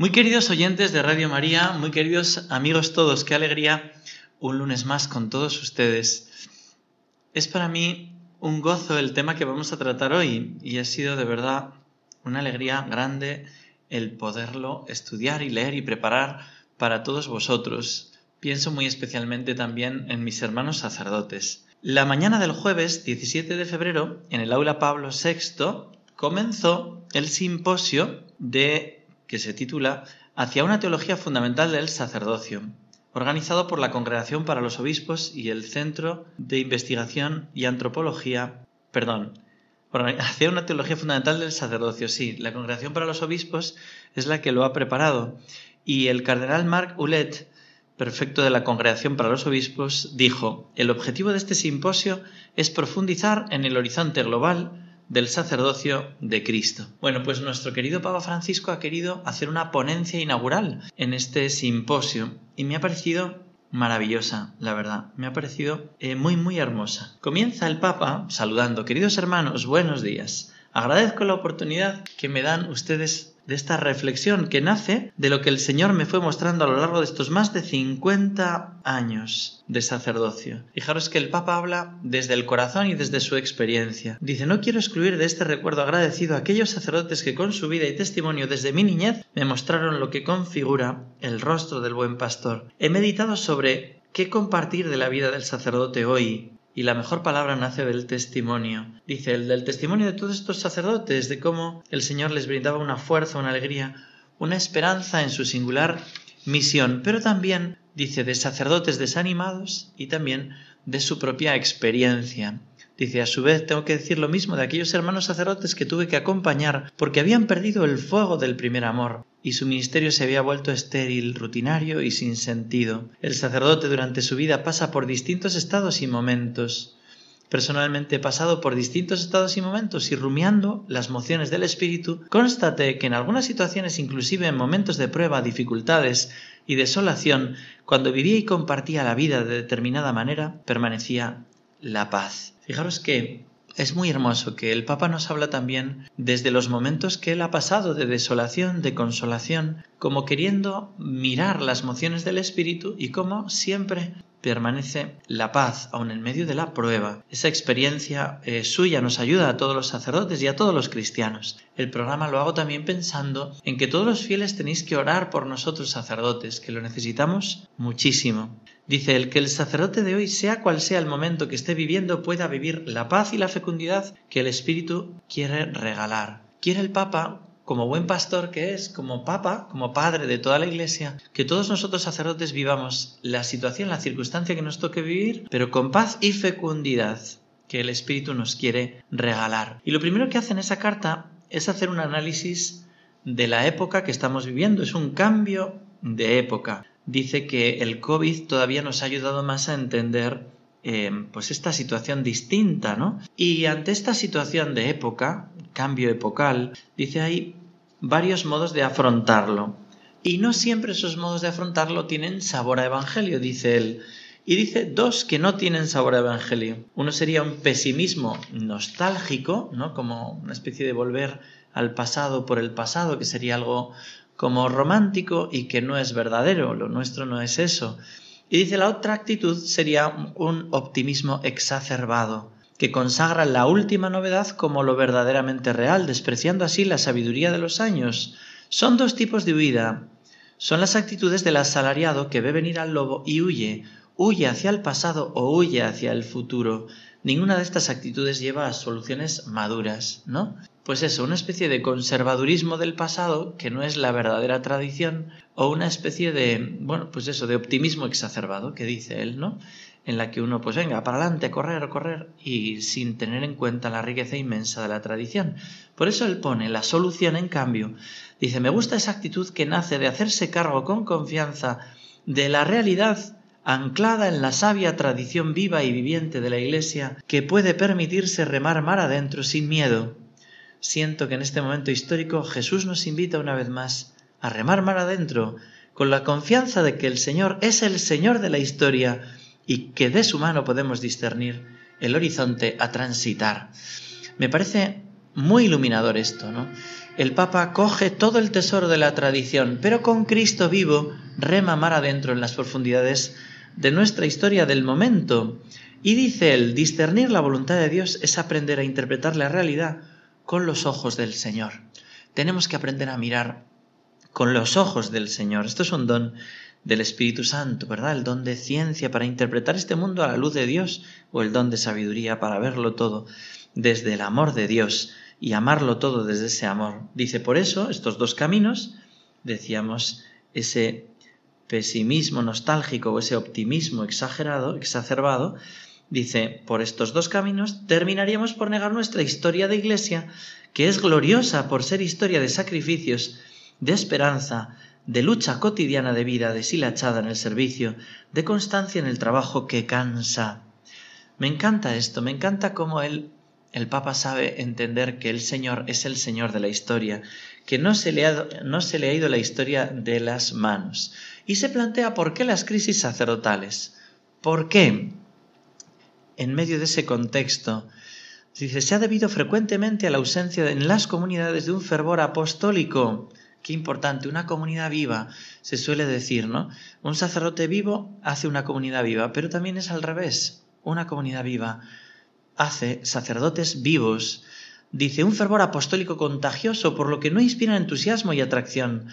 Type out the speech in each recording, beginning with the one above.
Muy queridos oyentes de Radio María, muy queridos amigos todos, qué alegría un lunes más con todos ustedes. Es para mí un gozo el tema que vamos a tratar hoy y ha sido de verdad una alegría grande el poderlo estudiar y leer y preparar para todos vosotros. Pienso muy especialmente también en mis hermanos sacerdotes. La mañana del jueves 17 de febrero, en el aula Pablo VI, comenzó el simposio de que se titula Hacia una teología fundamental del sacerdocio, organizado por la Congregación para los Obispos y el Centro de Investigación y Antropología, perdón, hacia una teología fundamental del sacerdocio, sí, la Congregación para los Obispos es la que lo ha preparado. Y el cardenal Marc Oulet, prefecto de la Congregación para los Obispos, dijo, el objetivo de este simposio es profundizar en el horizonte global del sacerdocio de Cristo. Bueno, pues nuestro querido Papa Francisco ha querido hacer una ponencia inaugural en este simposio y me ha parecido maravillosa, la verdad. Me ha parecido eh, muy, muy hermosa. Comienza el Papa saludando, queridos hermanos, buenos días. Agradezco la oportunidad que me dan ustedes de esta reflexión que nace de lo que el Señor me fue mostrando a lo largo de estos más de 50 años de sacerdocio. Fijaros que el Papa habla desde el corazón y desde su experiencia. Dice, no quiero excluir de este recuerdo agradecido a aquellos sacerdotes que con su vida y testimonio desde mi niñez me mostraron lo que configura el rostro del buen pastor. He meditado sobre qué compartir de la vida del sacerdote hoy, y la mejor palabra nace del testimonio. Dice, el del testimonio de todos estos sacerdotes, de cómo el Señor les brindaba una fuerza, una alegría, una esperanza en su singular misión, pero también, dice, de sacerdotes desanimados y también de su propia experiencia. Dice, a su vez tengo que decir lo mismo de aquellos hermanos sacerdotes que tuve que acompañar porque habían perdido el fuego del primer amor y su ministerio se había vuelto estéril, rutinario y sin sentido. El sacerdote durante su vida pasa por distintos estados y momentos. Personalmente he pasado por distintos estados y momentos y rumiando las mociones del espíritu, constaté que en algunas situaciones, inclusive en momentos de prueba, dificultades y desolación, cuando vivía y compartía la vida de determinada manera, permanecía la paz. Fijaros que es muy hermoso que el Papa nos habla también desde los momentos que él ha pasado de desolación, de consolación, como queriendo mirar las mociones del Espíritu y como siempre permanece la paz, aun en medio de la prueba. Esa experiencia eh, suya nos ayuda a todos los sacerdotes y a todos los cristianos. El programa lo hago también pensando en que todos los fieles tenéis que orar por nosotros sacerdotes, que lo necesitamos muchísimo. Dice, el que el sacerdote de hoy, sea cual sea el momento que esté viviendo, pueda vivir la paz y la fecundidad que el Espíritu quiere regalar. Quiere el Papa como buen pastor que es, como papa, como padre de toda la iglesia, que todos nosotros sacerdotes vivamos la situación, la circunstancia que nos toque vivir, pero con paz y fecundidad que el Espíritu nos quiere regalar. Y lo primero que hace en esa carta es hacer un análisis de la época que estamos viviendo. Es un cambio de época. Dice que el COVID todavía nos ha ayudado más a entender eh, pues esta situación distinta, ¿no? Y ante esta situación de época, cambio epocal, dice hay varios modos de afrontarlo. Y no siempre esos modos de afrontarlo tienen sabor a evangelio, dice él. Y dice dos que no tienen sabor a evangelio. Uno sería un pesimismo nostálgico, ¿no? Como una especie de volver al pasado por el pasado, que sería algo como romántico y que no es verdadero. Lo nuestro no es eso. Y dice la otra actitud sería un optimismo exacerbado, que consagra la última novedad como lo verdaderamente real, despreciando así la sabiduría de los años. Son dos tipos de huida. Son las actitudes del asalariado que ve venir al lobo y huye, huye hacia el pasado o huye hacia el futuro. Ninguna de estas actitudes lleva a soluciones maduras, ¿no? Pues eso, una especie de conservadurismo del pasado que no es la verdadera tradición o una especie de, bueno, pues eso, de optimismo exacerbado que dice él, ¿no? En la que uno, pues venga, para adelante, correr, correr y sin tener en cuenta la riqueza inmensa de la tradición. Por eso él pone la solución, en cambio, dice, me gusta esa actitud que nace de hacerse cargo con confianza de la realidad anclada en la sabia tradición viva y viviente de la Iglesia, que puede permitirse remar mar adentro sin miedo. Siento que en este momento histórico Jesús nos invita una vez más a remar mar adentro, con la confianza de que el Señor es el Señor de la historia y que de su mano podemos discernir el horizonte a transitar. Me parece muy iluminador esto, ¿no? El Papa coge todo el tesoro de la tradición, pero con Cristo vivo rema mar adentro en las profundidades de nuestra historia del momento. Y dice él, discernir la voluntad de Dios es aprender a interpretar la realidad con los ojos del Señor. Tenemos que aprender a mirar con los ojos del Señor. Esto es un don del Espíritu Santo, ¿verdad? El don de ciencia para interpretar este mundo a la luz de Dios o el don de sabiduría para verlo todo desde el amor de Dios y amarlo todo desde ese amor. Dice, por eso, estos dos caminos, decíamos, ese pesimismo nostálgico o ese optimismo exagerado, exacerbado, dice, por estos dos caminos terminaríamos por negar nuestra historia de iglesia, que es gloriosa por ser historia de sacrificios, de esperanza, de lucha cotidiana de vida deshilachada en el servicio, de constancia en el trabajo que cansa. Me encanta esto, me encanta cómo él, el Papa sabe entender que el Señor es el Señor de la historia, que no se le ha, ido la historia de las manos. Y se plantea por qué las crisis sacerdotales. ¿Por qué? En medio de ese contexto, dice, se ha debido frecuentemente a la ausencia en las comunidades de un fervor apostólico. Qué importante, una comunidad viva, se suele decir, ¿no? Un sacerdote vivo hace una comunidad viva, pero también es al revés. Una comunidad viva hace sacerdotes vivos Dice, un fervor apostólico contagioso, por lo que no inspira entusiasmo y atracción.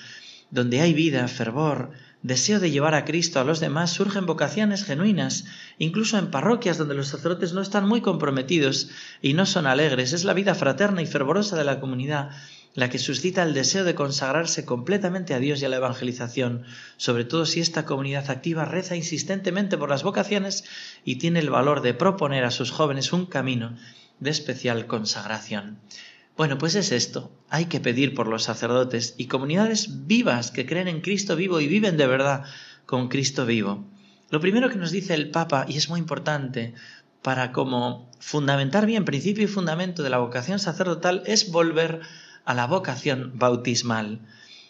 Donde hay vida, fervor, deseo de llevar a Cristo a los demás, surgen vocaciones genuinas, incluso en parroquias donde los sacerdotes no están muy comprometidos y no son alegres. Es la vida fraterna y fervorosa de la comunidad la que suscita el deseo de consagrarse completamente a Dios y a la evangelización, sobre todo si esta comunidad activa reza insistentemente por las vocaciones y tiene el valor de proponer a sus jóvenes un camino de especial consagración. Bueno, pues es esto. Hay que pedir por los sacerdotes y comunidades vivas que creen en Cristo vivo y viven de verdad con Cristo vivo. Lo primero que nos dice el Papa, y es muy importante para como fundamentar bien principio y fundamento de la vocación sacerdotal, es volver a la vocación bautismal.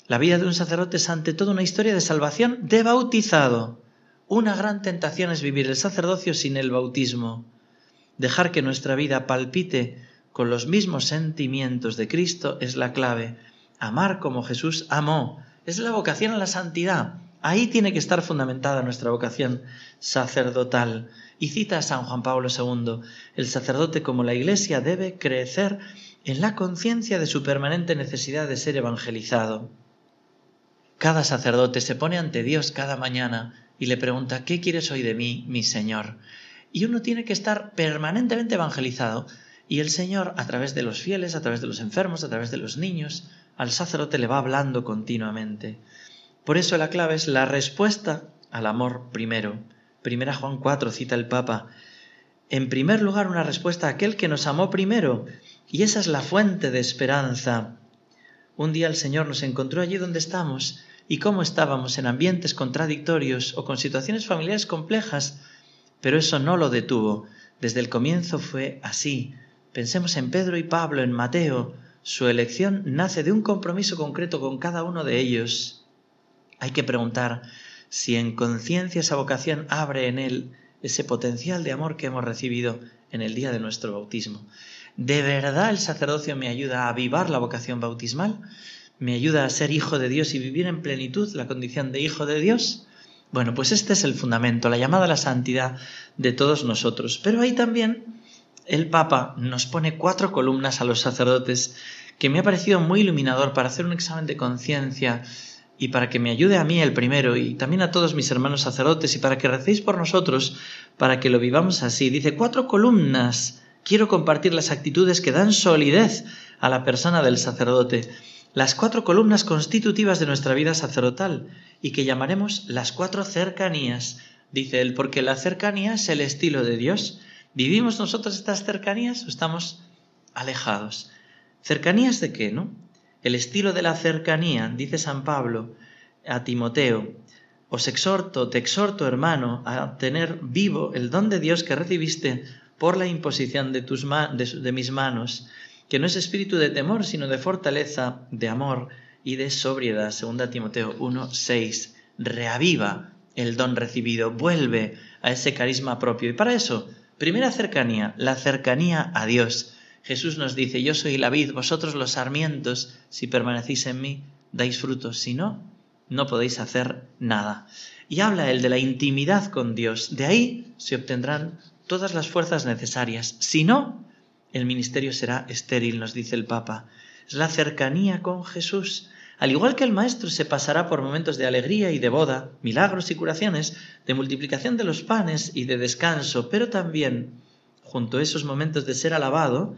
La vida de un sacerdote es ante todo una historia de salvación de bautizado. Una gran tentación es vivir el sacerdocio sin el bautismo dejar que nuestra vida palpite con los mismos sentimientos de Cristo es la clave. Amar como Jesús amó. Es la vocación a la santidad. Ahí tiene que estar fundamentada nuestra vocación sacerdotal. Y cita a San Juan Pablo II, el sacerdote como la Iglesia debe crecer en la conciencia de su permanente necesidad de ser evangelizado. Cada sacerdote se pone ante Dios cada mañana y le pregunta, ¿qué quieres hoy de mí, mi Señor? Y uno tiene que estar permanentemente evangelizado. Y el Señor, a través de los fieles, a través de los enfermos, a través de los niños, al sacerdote le va hablando continuamente. Por eso la clave es la respuesta al amor primero. Primera Juan 4 cita el Papa. En primer lugar, una respuesta a aquel que nos amó primero. Y esa es la fuente de esperanza. Un día el Señor nos encontró allí donde estamos y cómo estábamos en ambientes contradictorios o con situaciones familiares complejas pero eso no lo detuvo. Desde el comienzo fue así. Pensemos en Pedro y Pablo, en Mateo. Su elección nace de un compromiso concreto con cada uno de ellos. Hay que preguntar si en conciencia esa vocación abre en él ese potencial de amor que hemos recibido en el día de nuestro bautismo. ¿De verdad el sacerdocio me ayuda a avivar la vocación bautismal? ¿Me ayuda a ser hijo de Dios y vivir en plenitud la condición de hijo de Dios? Bueno, pues este es el fundamento, la llamada a la santidad de todos nosotros. Pero ahí también el Papa nos pone cuatro columnas a los sacerdotes que me ha parecido muy iluminador para hacer un examen de conciencia y para que me ayude a mí el primero y también a todos mis hermanos sacerdotes y para que recéis por nosotros, para que lo vivamos así. Dice, cuatro columnas. Quiero compartir las actitudes que dan solidez a la persona del sacerdote, las cuatro columnas constitutivas de nuestra vida sacerdotal y que llamaremos las cuatro cercanías. Dice él, porque la cercanía es el estilo de Dios. ¿Vivimos nosotros estas cercanías o estamos alejados? ¿Cercanías de qué, no? el estilo de la cercanía, dice San Pablo a Timoteo, os exhorto, te exhorto, hermano, a tener vivo el don de Dios que recibiste por la imposición de, tus de, mis manos, que no es espíritu de temor, sino de fortaleza, de amor y de sobriedad. Segunda Timoteo 1, 6. Reaviva el don recibido, vuelve a ese carisma propio. Y para eso, primera cercanía, la cercanía a Dios. Jesús nos dice, yo soy la vid, vosotros los sarmientos, si permanecéis en mí, dais frutos, si no, no podéis hacer nada. Y habla él de la intimidad con Dios, de ahí se obtendrán todas las fuerzas necesarias, si no, el ministerio será estéril, nos dice el Papa. Es la cercanía con Jesús. Al igual que el Maestro se pasará por momentos de alegría y de boda, milagros y curaciones, de multiplicación de los panes y de descanso, pero también junto a esos momentos de ser alabado,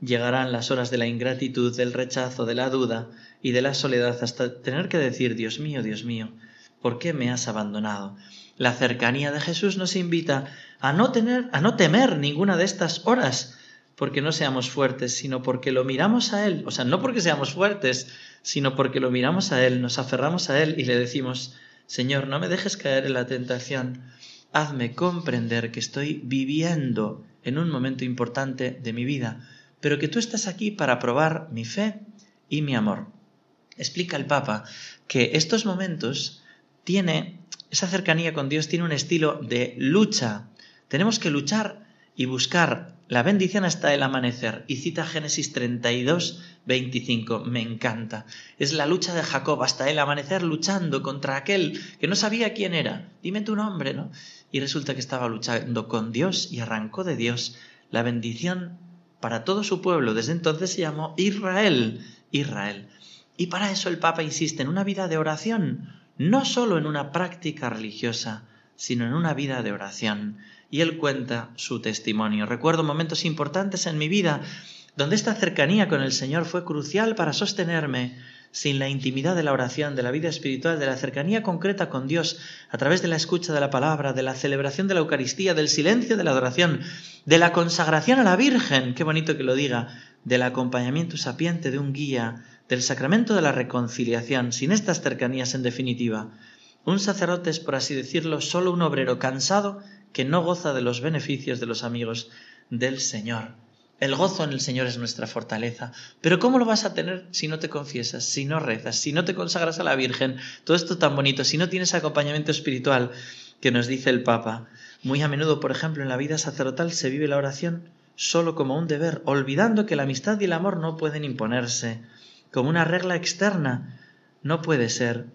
llegarán las horas de la ingratitud, del rechazo, de la duda y de la soledad hasta tener que decir, Dios mío, Dios mío, ¿por qué me has abandonado? La cercanía de Jesús nos invita a no tener, a no temer ninguna de estas horas, porque no seamos fuertes, sino porque lo miramos a Él, o sea, no porque seamos fuertes, sino porque lo miramos a Él, nos aferramos a Él y le decimos, Señor, no me dejes caer en la tentación, hazme comprender que estoy viviendo en un momento importante de mi vida, pero que tú estás aquí para probar mi fe y mi amor. Explica el Papa que estos momentos tiene, esa cercanía con Dios tiene un estilo de lucha. Tenemos que luchar y buscar la bendición hasta el amanecer. Y cita Génesis 32, 25. Me encanta. Es la lucha de Jacob hasta el amanecer luchando contra aquel que no sabía quién era. Dime tu nombre, ¿no? Y resulta que estaba luchando con Dios y arrancó de Dios la bendición para todo su pueblo. Desde entonces se llamó Israel. Israel. Y para eso el Papa insiste en una vida de oración, no solo en una práctica religiosa, sino en una vida de oración. Y él cuenta su testimonio. Recuerdo momentos importantes en mi vida donde esta cercanía con el Señor fue crucial para sostenerme sin la intimidad de la oración, de la vida espiritual, de la cercanía concreta con Dios, a través de la escucha de la palabra, de la celebración de la Eucaristía, del silencio de la adoración, de la consagración a la Virgen, qué bonito que lo diga, del acompañamiento sapiente de un guía, del sacramento de la reconciliación, sin estas cercanías en definitiva. Un sacerdote es, por así decirlo, solo un obrero cansado que no goza de los beneficios de los amigos del Señor. El gozo en el Señor es nuestra fortaleza. Pero ¿cómo lo vas a tener si no te confiesas, si no rezas, si no te consagras a la Virgen? Todo esto tan bonito, si no tienes acompañamiento espiritual que nos dice el Papa. Muy a menudo, por ejemplo, en la vida sacerdotal se vive la oración solo como un deber, olvidando que la amistad y el amor no pueden imponerse, como una regla externa. No puede ser.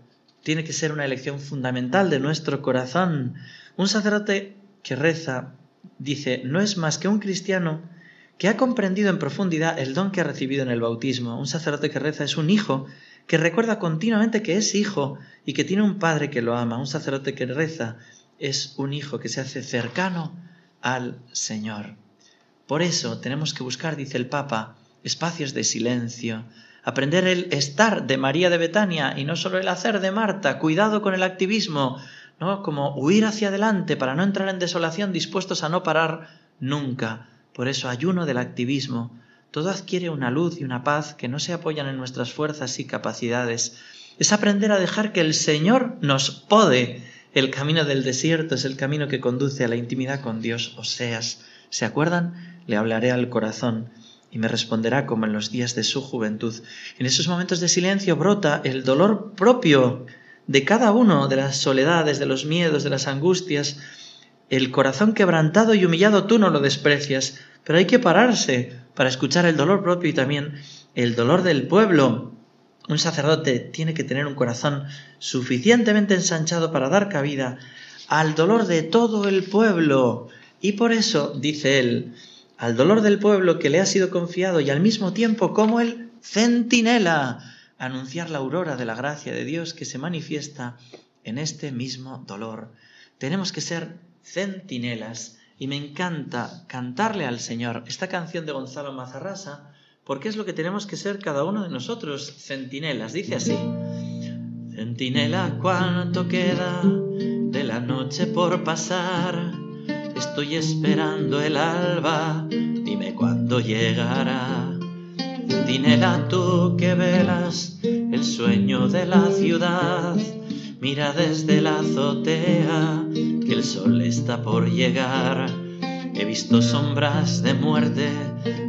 Tiene que ser una elección fundamental de nuestro corazón. Un sacerdote que reza, dice, no es más que un cristiano que ha comprendido en profundidad el don que ha recibido en el bautismo. Un sacerdote que reza es un hijo que recuerda continuamente que es hijo y que tiene un padre que lo ama. Un sacerdote que reza es un hijo que se hace cercano al Señor. Por eso tenemos que buscar, dice el Papa, espacios de silencio, aprender el estar de María de Betania y no solo el hacer de Marta, cuidado con el activismo, ¿no? Como huir hacia adelante para no entrar en desolación, dispuestos a no parar nunca. Por eso ayuno del activismo. Todo adquiere una luz y una paz que no se apoyan en nuestras fuerzas y capacidades. Es aprender a dejar que el Señor nos pode. El camino del desierto es el camino que conduce a la intimidad con Dios. Oseas, ¿se acuerdan? Le hablaré al corazón y me responderá como en los días de su juventud. En esos momentos de silencio brota el dolor propio de cada uno, de las soledades, de los miedos, de las angustias, el corazón quebrantado y humillado tú no lo desprecias, pero hay que pararse para escuchar el dolor propio y también el dolor del pueblo. Un sacerdote tiene que tener un corazón suficientemente ensanchado para dar cabida al dolor de todo el pueblo. Y por eso, dice él, al dolor del pueblo que le ha sido confiado y al mismo tiempo como el centinela anunciar la aurora de la gracia de Dios que se manifiesta en este mismo dolor. Tenemos que ser centinelas y me encanta cantarle al Señor esta canción de Gonzalo Mazarrasa porque es lo que tenemos que ser cada uno de nosotros, centinelas. Dice así, centinela, ¿cuánto queda de la noche por pasar? Estoy esperando el alba, dime cuándo llegará. Centinela, tú que velas el sueño de la ciudad, mira desde la azotea que el sol está por llegar. He visto sombras de muerte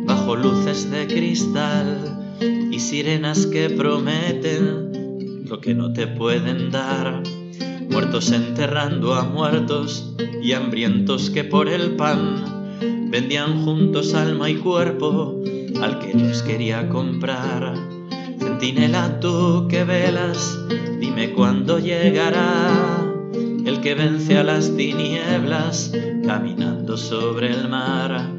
bajo luces de cristal y sirenas que prometen lo que no te pueden dar. Muertos enterrando a muertos y hambrientos que por el pan vendían juntos alma y cuerpo al que los quería comprar. Centinela, tú que velas, dime cuándo llegará el que vence a las tinieblas caminando sobre el mar.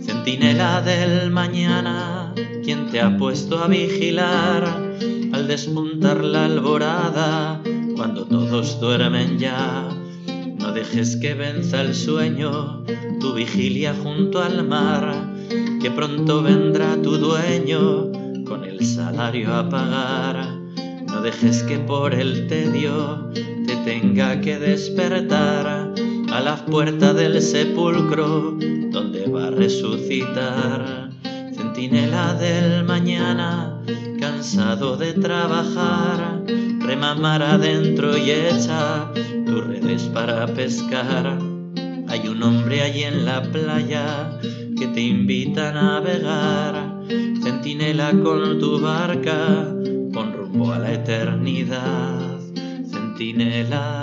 Centinela del mañana, quien te ha puesto a vigilar al despuntar la alborada cuando todos duermen ya. No dejes que venza el sueño, tu vigilia junto al mar, que pronto vendrá tu dueño con el salario a pagar. No dejes que por el tedio te tenga que despertar a la puerta del sepulcro donde va a resucitar. Centinela del mañana, cansado de trabajar, remamar adentro y echa tus redes para pescar. Hay un hombre allí en la playa que te invita a navegar. Centinela con tu barca, con rumbo a la eternidad. Centinela.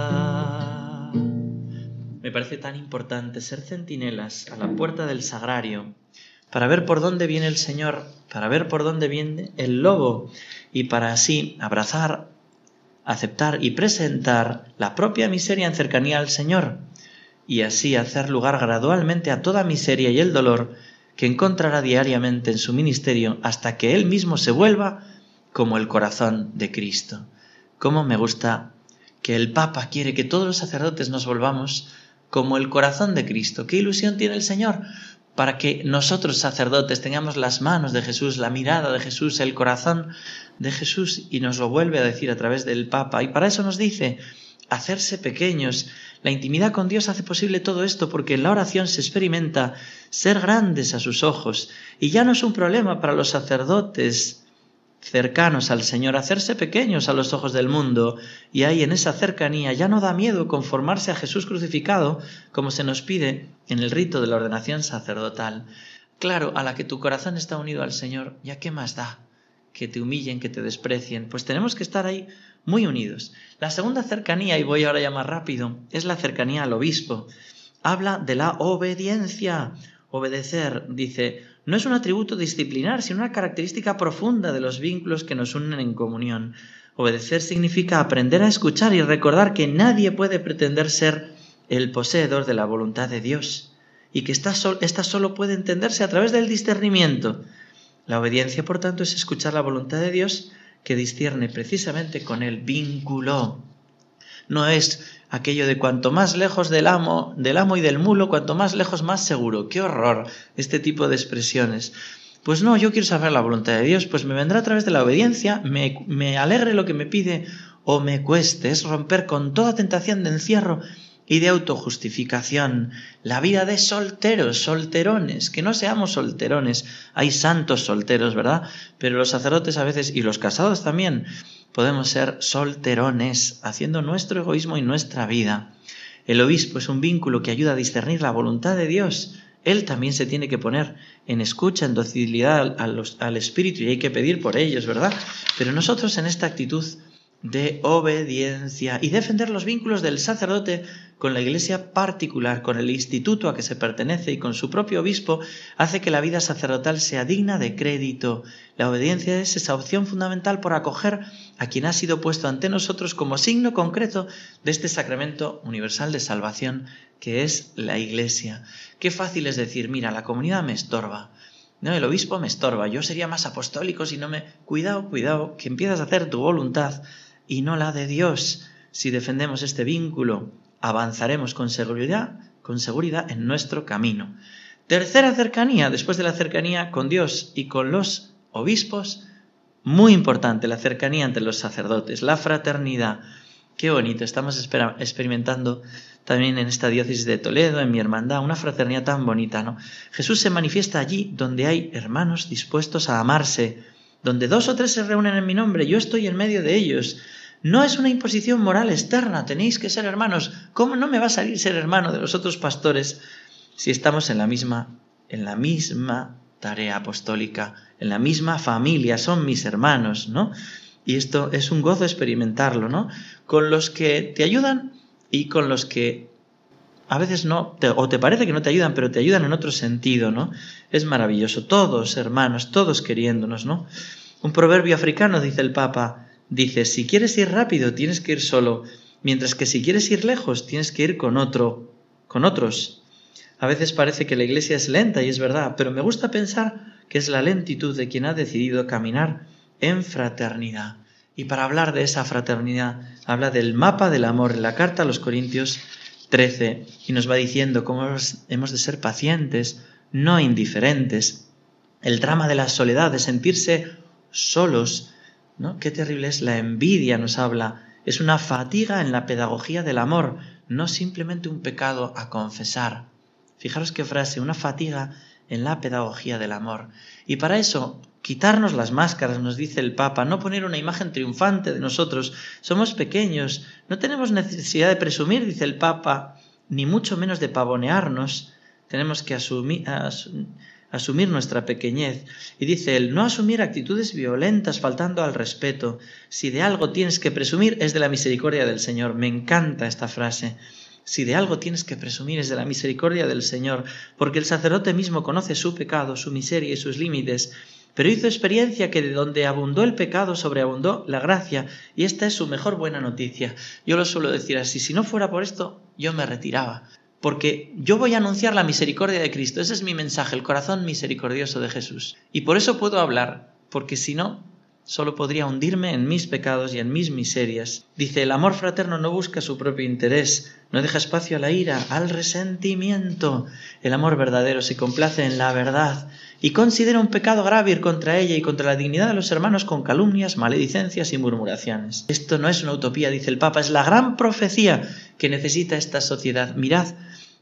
Me parece tan importante ser centinelas a la puerta del sagrario para ver por dónde viene el Señor, para ver por dónde viene el lobo y para así abrazar, aceptar y presentar la propia miseria en cercanía al Señor y así hacer lugar gradualmente a toda miseria y el dolor que encontrará diariamente en su ministerio hasta que Él mismo se vuelva como el corazón de Cristo. Cómo me gusta que el Papa quiere que todos los sacerdotes nos volvamos como el corazón de Cristo. ¿Qué ilusión tiene el Señor? Para que nosotros sacerdotes tengamos las manos de Jesús, la mirada de Jesús, el corazón de Jesús y nos lo vuelve a decir a través del Papa. Y para eso nos dice, hacerse pequeños. La intimidad con Dios hace posible todo esto porque en la oración se experimenta ser grandes a sus ojos. Y ya no es un problema para los sacerdotes cercanos al Señor, hacerse pequeños a los ojos del mundo, y ahí en esa cercanía ya no da miedo conformarse a Jesús crucificado, como se nos pide en el rito de la ordenación sacerdotal. Claro, a la que tu corazón está unido al Señor, ¿ya qué más da? Que te humillen, que te desprecien. Pues tenemos que estar ahí muy unidos. La segunda cercanía, y voy ahora ya más rápido, es la cercanía al obispo. Habla de la obediencia. Obedecer, dice, no es un atributo disciplinar, sino una característica profunda de los vínculos que nos unen en comunión. Obedecer significa aprender a escuchar y recordar que nadie puede pretender ser el poseedor de la voluntad de Dios y que esta, solo puede entenderse a través del discernimiento. La obediencia, por tanto, es escuchar la voluntad de Dios que discierne precisamente con el vínculo. No es aquello de cuanto más lejos del amo, del amo y del mulo, cuanto más lejos más seguro. Qué horror este tipo de expresiones. Pues no, yo quiero saber la voluntad de Dios, pues me vendrá a través de la obediencia, me, me alegre lo que me pide o me cueste, es romper con toda tentación de encierro y de autojustificación, la vida de solteros, solterones, que no seamos solterones, hay santos solteros, ¿verdad? Pero los sacerdotes a veces, y los casados también, podemos ser solterones, haciendo nuestro egoísmo y nuestra vida. El obispo es un vínculo que ayuda a discernir la voluntad de Dios. Él también se tiene que poner en escucha, en docilidad al, al Espíritu y hay que pedir por ellos, ¿verdad? Pero nosotros en esta actitud de obediencia y defender los vínculos del sacerdote con la iglesia particular, con el instituto a que se pertenece y con su propio obispo, hace que la vida sacerdotal sea digna de crédito. La obediencia es esa opción fundamental por acoger a quien ha sido puesto ante nosotros como signo concreto de este sacramento universal de salvación que es la iglesia. Qué fácil es decir, mira, la comunidad me estorba, No, el obispo me estorba, yo sería más apostólico si no me... Cuidado, cuidado, que empiezas a hacer tu voluntad y no la de Dios. Si defendemos este vínculo, avanzaremos con seguridad, con seguridad en nuestro camino. Tercera cercanía, después de la cercanía con Dios y con los obispos, muy importante la cercanía entre los sacerdotes, la fraternidad. Qué bonito, estamos experimentando también en esta diócesis de Toledo, en mi hermandad, una fraternidad tan bonita, ¿no? Jesús se manifiesta allí donde hay hermanos dispuestos a amarse, donde dos o tres se reúnen en mi nombre, yo estoy en medio de ellos. No es una imposición moral externa, tenéis que ser hermanos. ¿Cómo no me va a salir ser hermano de los otros pastores si estamos en la misma en la misma tarea apostólica, en la misma familia, son mis hermanos, ¿no? Y esto es un gozo experimentarlo, ¿no? Con los que te ayudan y con los que a veces no, o te parece que no te ayudan, pero te ayudan en otro sentido, ¿no? Es maravilloso. Todos hermanos, todos queriéndonos, ¿no? Un proverbio africano, dice el Papa, dice, si quieres ir rápido, tienes que ir solo, mientras que si quieres ir lejos, tienes que ir con otro, con otros. A veces parece que la iglesia es lenta y es verdad, pero me gusta pensar que es la lentitud de quien ha decidido caminar en fraternidad. Y para hablar de esa fraternidad, habla del mapa del amor en la carta a los Corintios 13 y nos va diciendo cómo hemos de ser pacientes, no indiferentes. El drama de la soledad, de sentirse solos, ¿no? Qué terrible es la envidia, nos habla. Es una fatiga en la pedagogía del amor, no simplemente un pecado a confesar. Fijaros qué frase, una fatiga en la pedagogía del amor. Y para eso quitarnos las máscaras, nos dice el Papa, no poner una imagen triunfante de nosotros. Somos pequeños, no tenemos necesidad de presumir, dice el Papa, ni mucho menos de pavonearnos. Tenemos que asumir, asumir nuestra pequeñez. Y dice él, no asumir actitudes violentas faltando al respeto. Si de algo tienes que presumir es de la misericordia del Señor. Me encanta esta frase. Si de algo tienes que presumir es de la misericordia del Señor, porque el sacerdote mismo conoce su pecado, su miseria y sus límites, pero hizo experiencia que de donde abundó el pecado sobreabundó la gracia, y esta es su mejor buena noticia. Yo lo suelo decir así, si no fuera por esto, yo me retiraba, porque yo voy a anunciar la misericordia de Cristo, ese es mi mensaje, el corazón misericordioso de Jesús. Y por eso puedo hablar, porque si no, solo podría hundirme en mis pecados y en mis miserias. Dice, el amor fraterno no busca su propio interés, no deja espacio a la ira, al resentimiento. El amor verdadero se complace en la verdad y considera un pecado grave ir contra ella y contra la dignidad de los hermanos con calumnias, maledicencias y murmuraciones. Esto no es una utopía, dice el Papa, es la gran profecía que necesita esta sociedad. Mirad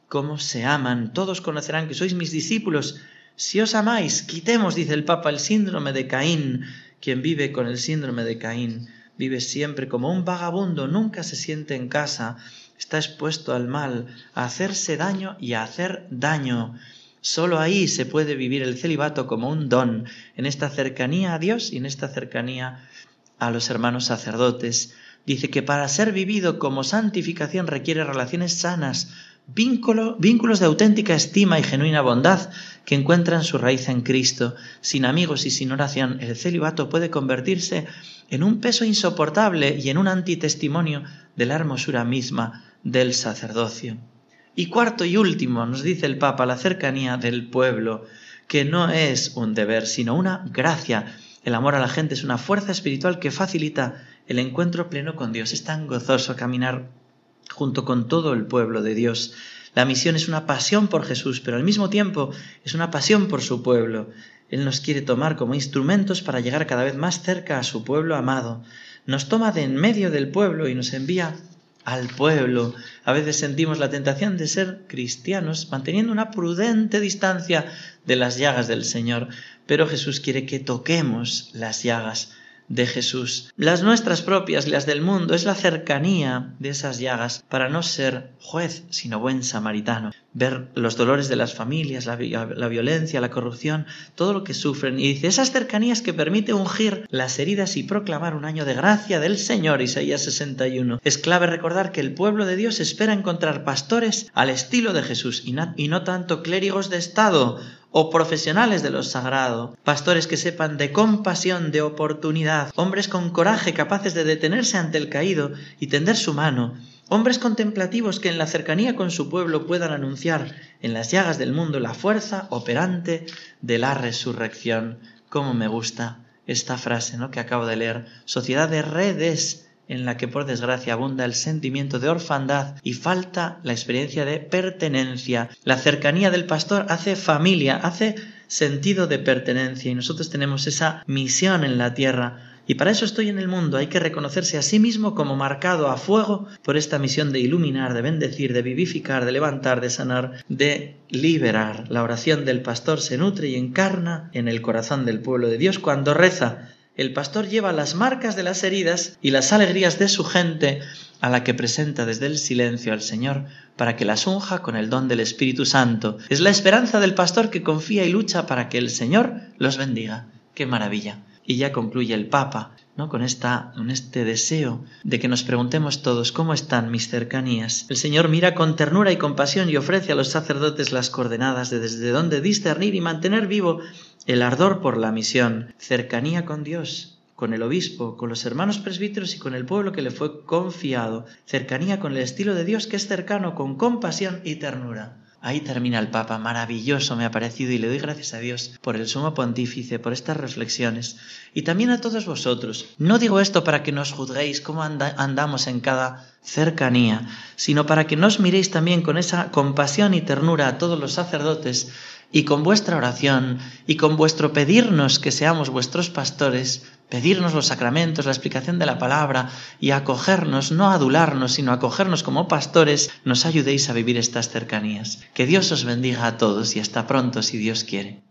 cómo se aman, todos conocerán que sois mis discípulos. Si os amáis, quitemos, dice el Papa, el síndrome de Caín. Quien vive con el síndrome de Caín vive siempre como un vagabundo, nunca se siente en casa, está expuesto al mal, a hacerse daño y a hacer daño. Solo ahí se puede vivir el celibato como un don, en esta cercanía a Dios y en esta cercanía a los hermanos sacerdotes. Dice que para ser vivido como santificación requiere relaciones sanas, vínculos de auténtica estima y genuina bondad que encuentran su raíz en Cristo. Sin amigos y sin oración, el celibato puede convertirse en un peso insoportable y en un antitestimonio de la hermosura misma del sacerdocio. Y cuarto y último, nos dice el Papa, la cercanía del pueblo, que no es un deber, sino una gracia. El amor a la gente es una fuerza espiritual que facilita el encuentro pleno con Dios. Es tan gozoso caminar junto con todo el pueblo de Dios. La misión es una pasión por Jesús, pero al mismo tiempo es una pasión por su pueblo. Él nos quiere tomar como instrumentos para llegar cada vez más cerca a su pueblo amado. Nos toma de en medio del pueblo y nos envía al pueblo. A veces sentimos la tentación de ser cristianos manteniendo una prudente distancia de las llagas del Señor, pero Jesús quiere que toquemos las llagas de Jesús. Las nuestras propias, las del mundo, es la cercanía de esas llagas para no ser juez, sino buen samaritano. Ver los dolores de las familias, la, violencia, la corrupción, todo lo que sufren. Y dice, esas cercanías que permite ungir las heridas y proclamar un año de gracia del Señor, Isaías 61. Es clave recordar que el pueblo de Dios espera encontrar pastores al estilo de Jesús y y no tanto clérigos de Estado o profesionales de lo sagrado, pastores que sepan de compasión, de oportunidad, hombres con coraje capaces de detenerse ante el caído y tender su mano hombres contemplativos que en la cercanía con su pueblo puedan anunciar en las llagas del mundo la fuerza operante de la resurrección. Cómo me gusta esta frase ¿no? que acabo de leer. Sociedad de redes en la que por desgracia abunda el sentimiento de orfandad y falta la experiencia de pertenencia. La cercanía del pastor hace familia, hace sentido de pertenencia y nosotros tenemos esa misión en la tierra y para eso estoy en el mundo. Hay que reconocerse a sí mismo como marcado a fuego por esta misión de iluminar, de bendecir, de vivificar, de levantar, de sanar, de liberar. La oración del pastor se nutre y encarna en el corazón del pueblo de Dios cuando reza. El pastor lleva las marcas de las heridas y las alegrías de su gente a la que presenta desde el silencio al Señor para que las unja con el don del Espíritu Santo. Es la esperanza del pastor que confía y lucha para que el Señor los bendiga. ¡Qué maravilla! Y ya concluye el Papa, ¿no? Con, esta, con este deseo de que nos preguntemos todos cómo están mis cercanías. El Señor mira con ternura y compasión y ofrece a los sacerdotes las coordenadas de desde dónde discernir y mantener vivo el ardor por la misión, cercanía con Dios, con el obispo, con los hermanos presbíteros y con el pueblo que le fue confiado, cercanía con el estilo de Dios que es cercano con compasión y ternura. Ahí termina el Papa, maravilloso me ha parecido y le doy gracias a Dios por el sumo pontífice, por estas reflexiones y también a todos vosotros. No digo esto para que nos juzguéis cómo andamos en cada cercanía, sino para que nos miréis también con esa compasión y ternura a todos los sacerdotes y con vuestra oración y con vuestro pedirnos que seamos vuestros pastores, pedirnos los sacramentos, la explicación de la palabra y acogernos, no adularnos, sino acogernos como pastores, nos ayudéis a vivir estas cercanías. Que Dios os bendiga a todos y hasta pronto si Dios quiere.